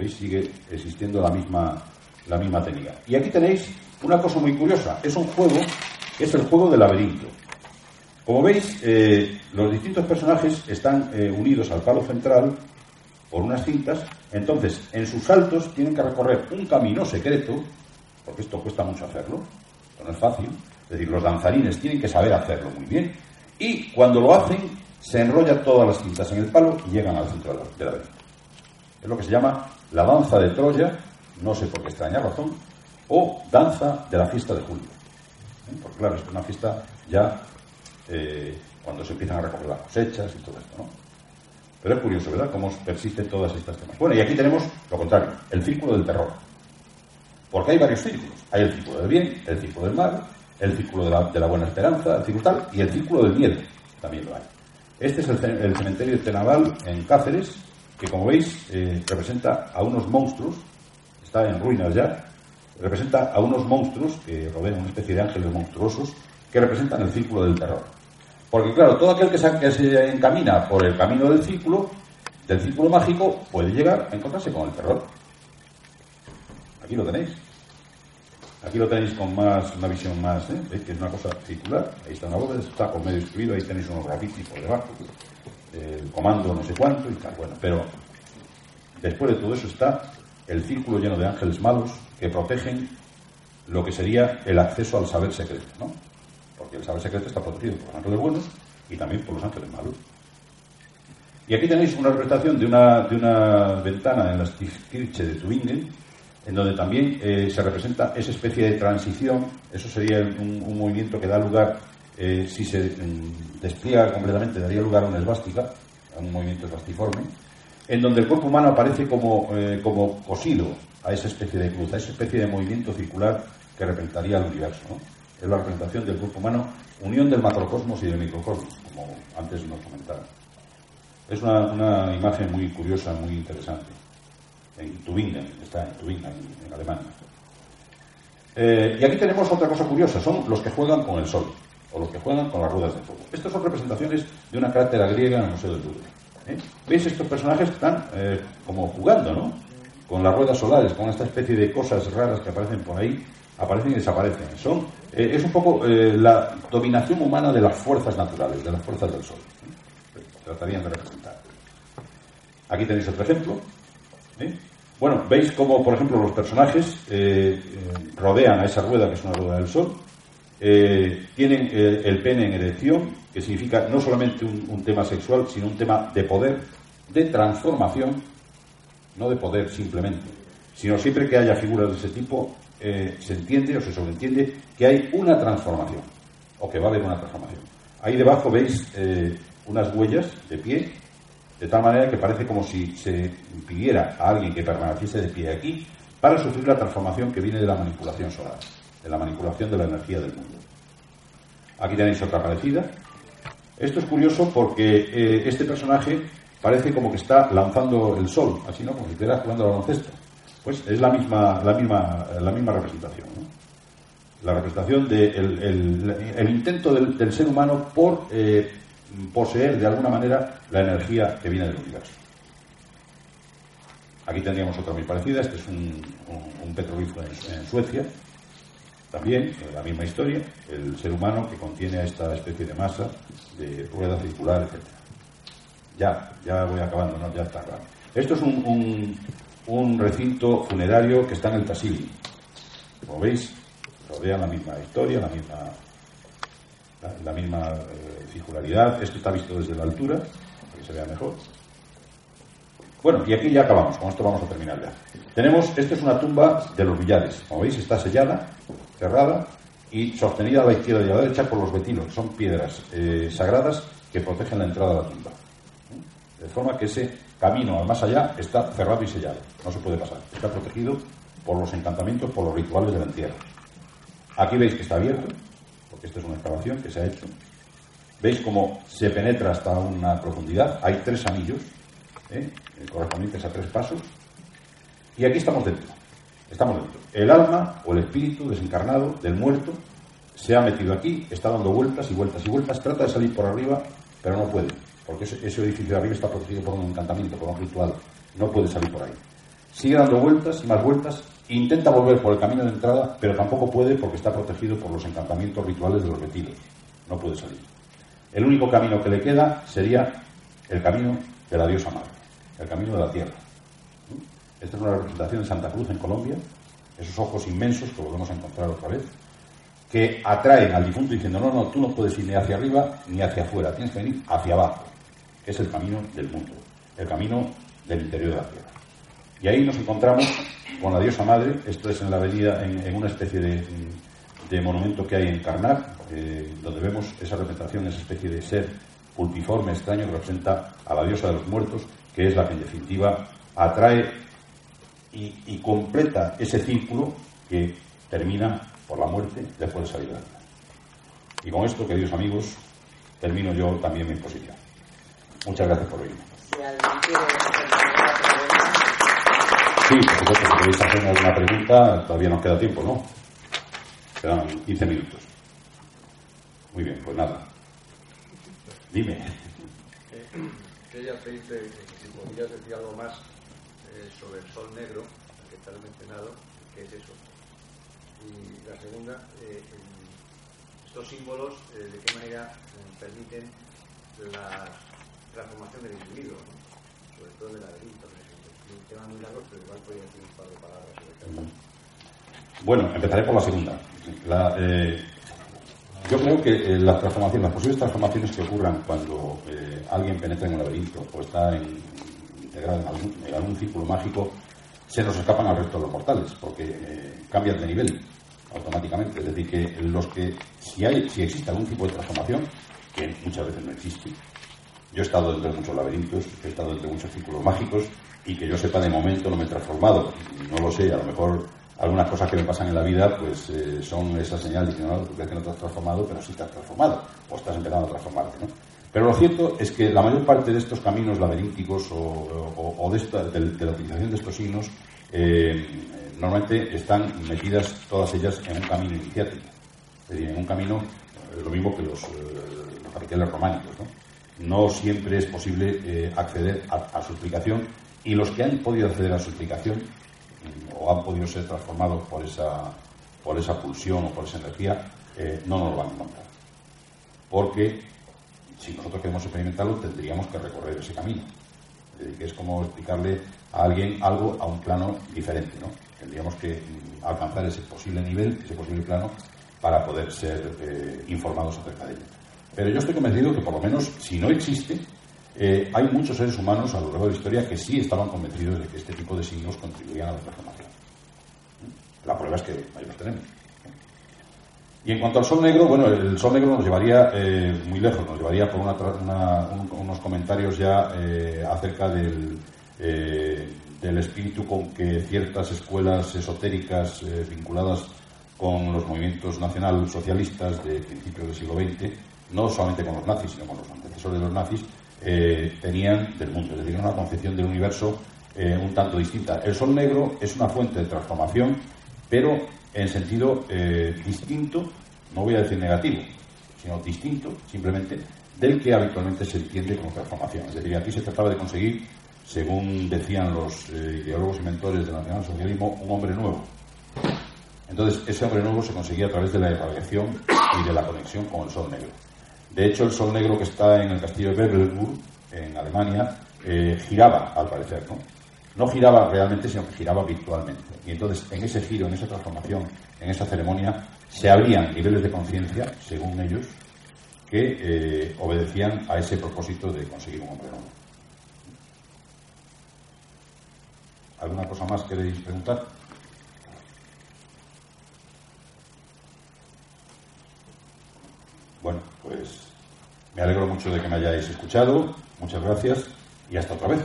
veis, sigue existiendo la misma, la misma técnica. Y aquí tenéis una cosa muy curiosa. Es un juego, es el juego del laberinto. Como veis, eh, los distintos personajes están eh, unidos al palo central por unas cintas. Entonces, en sus saltos tienen que recorrer un camino secreto, porque esto cuesta mucho hacerlo, no es fácil. Es decir, los danzarines tienen que saber hacerlo muy bien. Y cuando lo hacen, se enrollan todas las cintas en el palo y llegan al centro de la venta. Es lo que se llama la danza de Troya, no sé por qué extraña razón, o danza de la fiesta de julio. ¿Eh? Porque claro, es una fiesta ya eh, cuando se empiezan a recoger las cosechas y todo esto, ¿no? Pero es curioso, ¿verdad?, cómo persisten todas estas temas. Bueno, y aquí tenemos lo contrario, el círculo del terror. Porque hay varios círculos. Hay el círculo del bien, el círculo del mal, el círculo de la, buena esperanza, el círculo tal, y el círculo del miedo. También lo hay. Este es el, cementerio de Tenaval en Cáceres, que como veis eh, representa a unos monstruos, está en ruinas ya, representa a unos monstruos que rodean una especie de ángeles monstruosos que representan el círculo del terror. Porque claro, todo aquel que se, encamina por el camino del círculo, del círculo mágico, puede llegar a encontrarse con el terror. Aquí lo tenéis. Aquí lo tenéis con más, una visión más, ¿eh? ¿Veis que es una cosa circular? Ahí está una bóveda, está con medio escribido, ahí tenéis unos grafitis por debajo, el comando no sé cuánto y tal. Bueno, pero después de todo eso está el círculo lleno de ángeles malos que protegen lo que sería el acceso al saber secreto, ¿no? Porque el saber secreto está protegido por los ángeles buenos y también por los ángeles malos. Y aquí tenéis una representación de una, de una ventana en la Stiftskirche de Tübingen, en donde también eh, se representa esa especie de transición, eso sería un, movimiento que da lugar, eh, si se mm, despliega completamente, daría lugar a una esvástica, a un movimiento esvastiforme, en donde el cuerpo humano aparece como, eh, como cosido a esa especie de cruz, a esa especie de movimiento circular que representaría el universo. Es la representación del cuerpo humano, unión del macrocosmos y del microcosmos, como antes nos comentaba. Es una, imagen muy curiosa, muy interesante. En Tübingen, está en Tübingen, en, Alemania. Eh, y aquí tenemos otra cosa curiosa, son los que juegan con el sol, o los que juegan con las ruedas de fuego. Estas son representaciones de una cátedra griega en el Museo del Louvre. ¿eh? ¿Veis estos personajes están eh, como jugando, ¿no? Con las ruedas solares, con esta especie de cosas raras que aparecen por ahí, aparecen y desaparecen. Son, eh, es un poco la dominación humana de las fuerzas naturales, de las fuerzas del sol. Tratarían de representar. Aquí tenéis otro ejemplo. Bueno, veis cómo, por ejemplo, los personajes rodean a esa rueda, que es una rueda del sol, tienen el pene en erección, que significa no solamente un tema sexual, sino un tema de poder, de transformación, no de poder simplemente, sino siempre que haya figuras de ese tipo, eh, se entiende o se sobreentiende que hay una transformación, o que va a haber una transformación. Ahí debajo veis eh, unas huellas de pie, de tal manera que parece como si se pidiera a alguien que permaneciese de pie aquí para sufrir la transformación que viene de la manipulación solar, de la manipulación de la energía del mundo. Aquí tenéis otra parecida. Esto es curioso porque eh, este personaje parece como que está lanzando el sol, así no, como si estuviera jugando al baloncesto. Pues es la misma, la misma, la misma representación. La representación del de el, intento del, ser humano por eh, poseer de alguna manera la energía que viene del universo. Aquí tendríamos otra muy parecida, este es un, un, en, Suecia, también la misma historia, el ser humano que contiene esta especie de masa de rueda circular, etc. Ya, ya voy acabando, ¿no? ya está claro. Esto es un, un recinto funerario que está en el Tassili. Como veis, rodea la misma historia, la misma, la, misma eh, circularidad. Esto está visto desde la altura, para que se vea mejor. Bueno, y aquí ya acabamos, con esto vamos a terminar ya. Tenemos, esta es una tumba de los villares. Como veis, está sellada, cerrada y sostenida a la izquierda y a la derecha por los vetilos, que son piedras eh, sagradas que protegen la entrada a la tumba. De forma que ese camino al más allá está cerrado y sellado. No se puede pasar. Está protegido por los encantamientos, por los rituales del entierro. Aquí veis que está abierto, porque esto es una excavación que se ha hecho. Veis cómo se penetra hasta una profundidad. Hay tres anillos, ¿eh? correspondientes a tres pasos. Y aquí estamos dentro. Estamos dentro. El alma o el espíritu desencarnado del muerto se ha metido aquí, está dando vueltas y vueltas y vueltas, trata de salir por arriba, pero no puede porque ese, edificio de arriba está protegido por un encantamiento, por un ritual, no puede salir por ahí. sigue dando vueltas y más vueltas, intenta volver por el camino de entrada, pero tampoco puede porque está protegido por los encantamientos rituales de los vestidos. No puede salir. El único camino que le queda sería el camino de la diosa madre, el camino de la tierra. Esta es una representación de Santa Cruz en Colombia, esos ojos inmensos que volvemos a encontrar otra vez, que atraen al difunto diciendo, no, no, tú no puedes ir ni hacia arriba ni hacia afuera, tienes que venir hacia abajo, es el camino del mundo, el camino del interior de la tierra. Y ahí nos encontramos con la diosa madre, esto es en la avenida, en, una especie de, monumento que hay en Karnak, eh, donde vemos esa representación, esa especie de ser pulpiforme, extraño, que representa a la diosa de los muertos, que es la que en definitiva atrae y, completa ese círculo que termina por la muerte después de salir de la vida. Y con esto, queridos amigos, termino yo también mi exposición. Muchas gracias por oírme. Sí, por supuesto, si queréis hacerme alguna pregunta, todavía nos queda tiempo, ¿no? Quedan 15 minutos. Muy bien, pues nada. Dime. Quería pedirte si podrías decir algo más eh, sobre el sol negro, que está mencionado, qué es eso. Y la segunda, eh, estos símbolos, eh, de qué manera permiten la transformación del individuo, sobre todo del laberinto. Un tema muy largo, pero igual podría decir un par de palabras sobre eso. Bueno, empezaré por la segunda. Yo creo que las transformaciones, las posibles transformaciones que ocurran cuando alguien penetra en un laberinto o está en, en algún, círculo mágico, se nos escapan al resto de los mortales, porque eh, cambian de nivel automáticamente. Es decir, que los que, si, hay, si existe algún tipo de transformación, que muchas veces no existe, yo he estado dentro de muchos laberintos, he estado dentro de muchos círculos mágicos, y que yo sepa de momento no me he transformado. No lo sé, a lo mejor algunas cosas que me pasan en la vida pues eh, son esa señal de que no te has transformado, pero sí te has transformado, o estás empezando a transformarte. ¿no? Pero lo cierto es que la mayor parte de estos caminos laberínticos o, de, la utilización de estos signos eh, normalmente están metidas todas ellas en un camino iniciático, es decir, en un camino eh, lo mismo que los, eh, los románicos. ¿no? no siempre es posible acceder a, su explicación y los que han podido acceder a su explicación mm, o han podido ser transformados por esa, por esa pulsión o por esa energía, no nos lo van a encontrar. Porque si nosotros queremos experimentarlo, tendríamos que recorrer ese camino. Es, que es como explicarle a alguien algo a un plano diferente, ¿no? Tendríamos que mm, alcanzar ese posible nivel, ese posible plano, para poder ser eh, informados acerca de ello. Pero yo estoy convencido que, por lo menos, si no existe, eh, hay muchos seres humanos a lo largo de la historia que sí estaban convencidos de que este tipo de signos contribuían a la transformación. La prueba es que ahí los tenemos. Y en cuanto al sol negro, bueno, el sol negro nos llevaría eh, muy lejos, nos llevaría por unos comentarios ya eh, acerca del, eh, del espíritu con que ciertas escuelas esotéricas vinculadas con los movimientos nacional-socialistas de principios del siglo XX, no solamente con los nazis, sino con los antecesores de los nazis, tenían del mundo, es decir, una concepción del universo un tanto distinta. El sol negro es una fuente de transformación, pero en sentido eh, distinto, no voy a decir negativo, sino distinto simplemente del que habitualmente se entiende como transformación. Es decir, aquí se trataba de conseguir, según decían los eh, ideólogos y mentores del nacionalsocialismo, un hombre nuevo. Entonces, ese hombre nuevo se conseguía a través de la irradiación y de la conexión con el sol negro. De hecho, el sol negro que está en el castillo de Bebelburg, en Alemania, eh, giraba, al parecer, ¿no? No giraba realmente, sino que giraba virtualmente. Y entonces, en ese giro, en esa transformación, en esa ceremonia, se abrían niveles de conciencia, según ellos, que eh, obedecían a ese propósito de conseguir un hombre nuevo. ¿Alguna cosa más queréis preguntar? Bueno, pues me alegro mucho de que me hayáis escuchado. Muchas gracias y hasta otra vez.